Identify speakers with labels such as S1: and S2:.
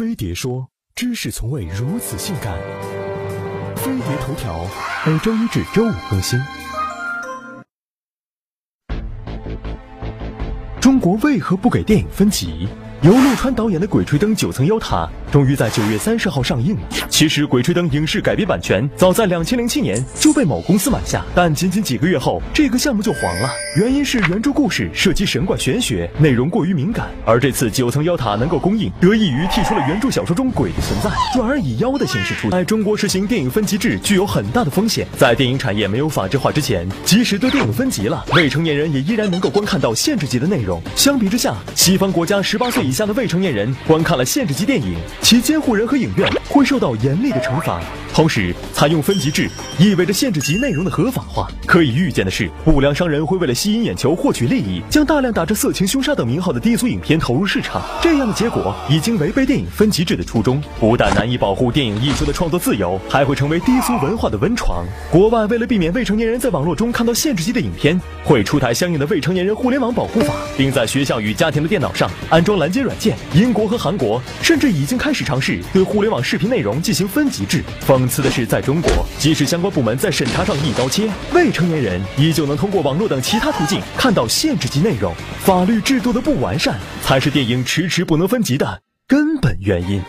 S1: 飞碟说：知识从未如此性感。飞碟头条每周一至周五更新。中国为何不给电影分级？由陆川导演的《鬼吹灯》九层妖塔终于在九月三十号上映了。其实，《鬼吹灯》影视改编版权早在两千零七年就被某公司买下，但仅仅几个月后，这个项目就黄了。原因是原著故事涉及神怪玄学，内容过于敏感。而这次九层妖塔能够公映，得益于剔除了原著小说中鬼的存在，转而以妖的形式出现。在中国实行电影分级制具有很大的风险。在电影产业没有法制化之前，即使对电影分级了，未成年人也依然能够观看到限制级的内容。相比之下，西方国家十八岁以下的未成年人观看了限制级电影，其监护人和影院会受到严厉的惩罚。同时，采用分级制意味着限制级内容的合法化。可以预见的是，不良商人会为了吸引眼球、获取利益，将大量打着色情、凶杀等名号的低俗影片投入市场。这样的结果已经违背电影分级制的初衷，不但难以保护电影艺术的创作自由，还会成为低俗文化的温床。国外为了避免未成年人在网络中看到限制级的影片，会出台相应的未成年人互联网保护法，并在学校与家庭的电脑上安装拦截软件。英国和韩国甚至已经开始尝试对互联网视频内容进行分级制。讽刺的是，在中国，即使相关部门在审查上一刀切，未成年人依旧能通过网络等其他途径看到限制级内容。法律制度的不完善，才是电影迟迟不能分级的根本原因。